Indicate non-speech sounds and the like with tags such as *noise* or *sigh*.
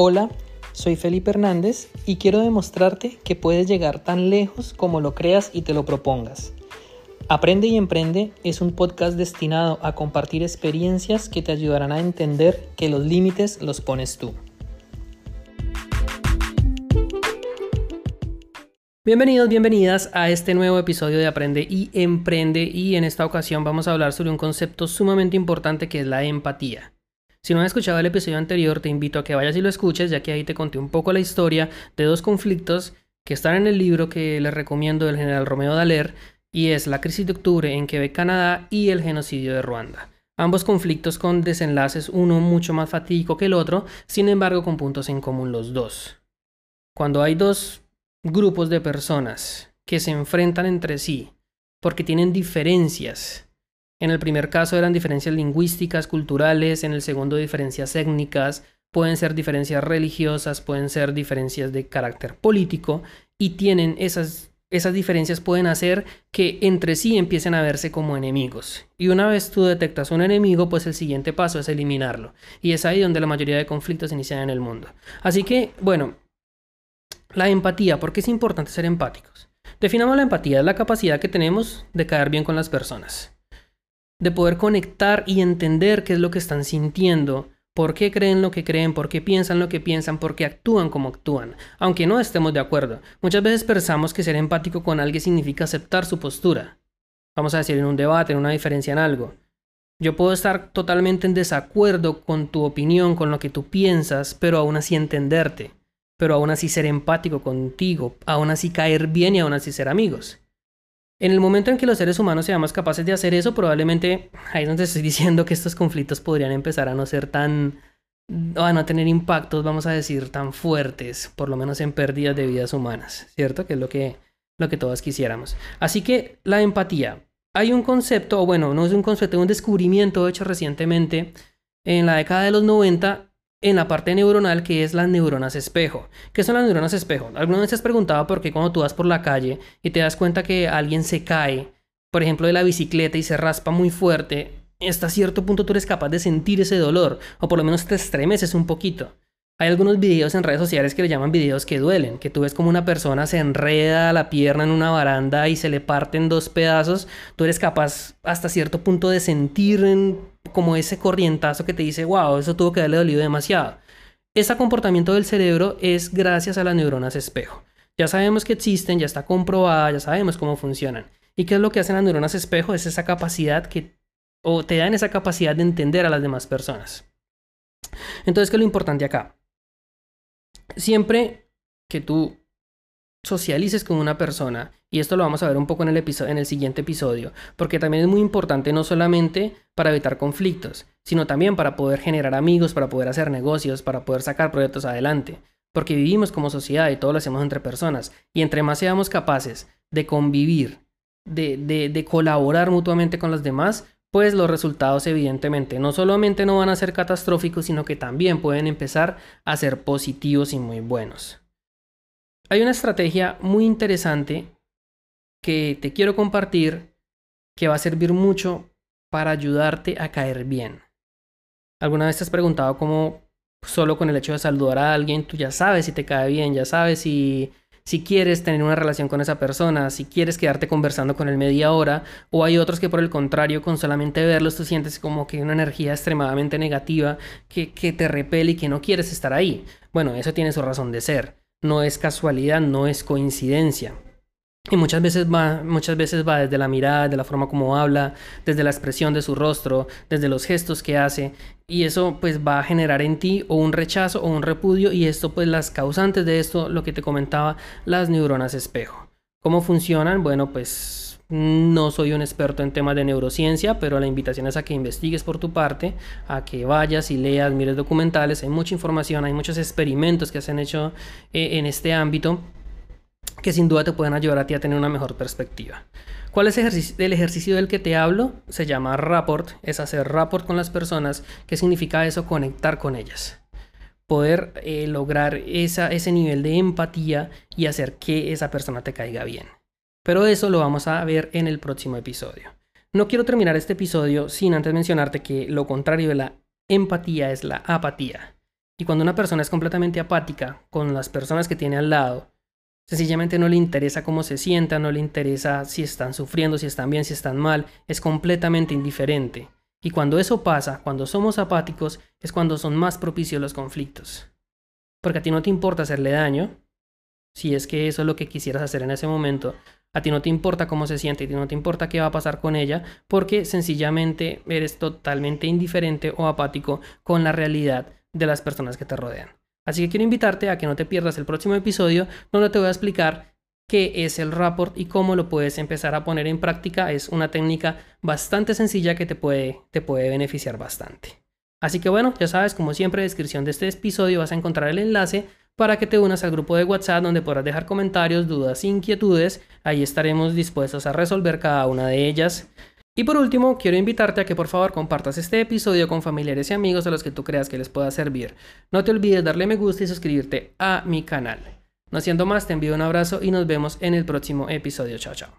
Hola, soy Felipe Hernández y quiero demostrarte que puedes llegar tan lejos como lo creas y te lo propongas. Aprende y Emprende es un podcast destinado a compartir experiencias que te ayudarán a entender que los límites los pones tú. Bienvenidos, bienvenidas a este nuevo episodio de Aprende y Emprende y en esta ocasión vamos a hablar sobre un concepto sumamente importante que es la empatía. Si no has escuchado el episodio anterior, te invito a que vayas y lo escuches, ya que ahí te conté un poco la historia de dos conflictos que están en el libro que les recomiendo del general Romeo Daler, y es la crisis de octubre en Quebec, Canadá, y el genocidio de Ruanda. Ambos conflictos con desenlaces, uno mucho más fatídico que el otro, sin embargo con puntos en común los dos. Cuando hay dos grupos de personas que se enfrentan entre sí porque tienen diferencias, en el primer caso eran diferencias lingüísticas, culturales, en el segundo diferencias étnicas, pueden ser diferencias religiosas, pueden ser diferencias de carácter político y tienen esas, esas diferencias pueden hacer que entre sí empiecen a verse como enemigos. Y una vez tú detectas un enemigo, pues el siguiente paso es eliminarlo. Y es ahí donde la mayoría de conflictos inician en el mundo. Así que, bueno, la empatía, ¿por qué es importante ser empáticos? Definamos la empatía, es la capacidad que tenemos de caer bien con las personas de poder conectar y entender qué es lo que están sintiendo, por qué creen lo que creen, por qué piensan lo que piensan, por qué actúan como actúan, aunque no estemos de acuerdo. Muchas veces pensamos que ser empático con alguien significa aceptar su postura. Vamos a decir en un debate, en una diferencia en algo. Yo puedo estar totalmente en desacuerdo con tu opinión, con lo que tú piensas, pero aún así entenderte, pero aún así ser empático contigo, aún así caer bien y aún así ser amigos. En el momento en que los seres humanos seamos capaces de hacer eso, probablemente ahí es donde estoy *laughs* diciendo que estos conflictos podrían empezar a no ser tan, o a no tener impactos, vamos a decir, tan fuertes, por lo menos en pérdidas de vidas humanas, ¿cierto? Que es lo que, lo que todos quisiéramos. Así que la empatía. Hay un concepto, o bueno, no es un concepto, es un descubrimiento hecho recientemente en la década de los 90 en la parte neuronal que es las neuronas espejo. ¿Qué son las neuronas espejo? ¿Alguna vez te has preguntado por qué cuando tú vas por la calle y te das cuenta que alguien se cae, por ejemplo, de la bicicleta y se raspa muy fuerte, hasta cierto punto tú eres capaz de sentir ese dolor, o por lo menos te estremeces un poquito? Hay algunos videos en redes sociales que le llaman videos que duelen, que tú ves como una persona se enreda la pierna en una baranda y se le parten dos pedazos, tú eres capaz hasta cierto punto de sentir como ese corrientazo que te dice, wow, eso tuvo que haberle dolido demasiado. Ese comportamiento del cerebro es gracias a las neuronas espejo. Ya sabemos que existen, ya está comprobada, ya sabemos cómo funcionan. ¿Y qué es lo que hacen las neuronas espejo? Es esa capacidad que, o te dan esa capacidad de entender a las demás personas. Entonces, ¿qué es lo importante acá? siempre que tú socialices con una persona, y esto lo vamos a ver un poco en el, en el siguiente episodio, porque también es muy importante no solamente para evitar conflictos, sino también para poder generar amigos, para poder hacer negocios, para poder sacar proyectos adelante, porque vivimos como sociedad y todo lo hacemos entre personas, y entre más seamos capaces de convivir, de, de, de colaborar mutuamente con los demás, pues los resultados evidentemente no solamente no van a ser catastróficos, sino que también pueden empezar a ser positivos y muy buenos. Hay una estrategia muy interesante que te quiero compartir que va a servir mucho para ayudarte a caer bien. ¿Alguna vez te has preguntado cómo solo con el hecho de saludar a alguien tú ya sabes si te cae bien, ya sabes si si quieres tener una relación con esa persona, si quieres quedarte conversando con él media hora, o hay otros que por el contrario, con solamente verlos tú sientes como que una energía extremadamente negativa que, que te repele y que no quieres estar ahí. Bueno, eso tiene su razón de ser. No es casualidad, no es coincidencia. Y muchas veces va, muchas veces va desde la mirada, de la forma como habla, desde la expresión de su rostro, desde los gestos que hace. Y eso pues va a generar en ti o un rechazo o un repudio. Y esto pues las causantes de esto, lo que te comentaba, las neuronas espejo. ¿Cómo funcionan? Bueno, pues no soy un experto en temas de neurociencia, pero la invitación es a que investigues por tu parte, a que vayas y leas, mires documentales. Hay mucha información, hay muchos experimentos que se han hecho eh, en este ámbito que sin duda te pueden ayudar a ti a tener una mejor perspectiva. ¿Cuál es el ejercicio del que te hablo? Se llama rapport, es hacer rapport con las personas. ¿Qué significa eso? Conectar con ellas. Poder eh, lograr ese nivel de empatía y hacer que esa persona te caiga bien. Pero eso lo vamos a ver en el próximo episodio. No quiero terminar este episodio sin antes mencionarte que lo contrario de la empatía es la apatía. Y cuando una persona es completamente apática con las personas que tiene al lado, sencillamente no le interesa cómo se sienta, no le interesa si están sufriendo, si están bien, si están mal, es completamente indiferente. Y cuando eso pasa, cuando somos apáticos, es cuando son más propicios los conflictos. Porque a ti no te importa hacerle daño, si es que eso es lo que quisieras hacer en ese momento, a ti no te importa cómo se siente, a ti no te importa qué va a pasar con ella, porque sencillamente eres totalmente indiferente o apático con la realidad de las personas que te rodean. Así que quiero invitarte a que no te pierdas el próximo episodio donde te voy a explicar qué es el rapport y cómo lo puedes empezar a poner en práctica. Es una técnica bastante sencilla que te puede, te puede beneficiar bastante. Así que bueno, ya sabes, como siempre, en la descripción de este episodio vas a encontrar el enlace para que te unas al grupo de WhatsApp donde podrás dejar comentarios, dudas, inquietudes. Ahí estaremos dispuestos a resolver cada una de ellas. Y por último, quiero invitarte a que por favor compartas este episodio con familiares y amigos a los que tú creas que les pueda servir. No te olvides darle me gusta y suscribirte a mi canal. No siendo más, te envío un abrazo y nos vemos en el próximo episodio. Chao, chao.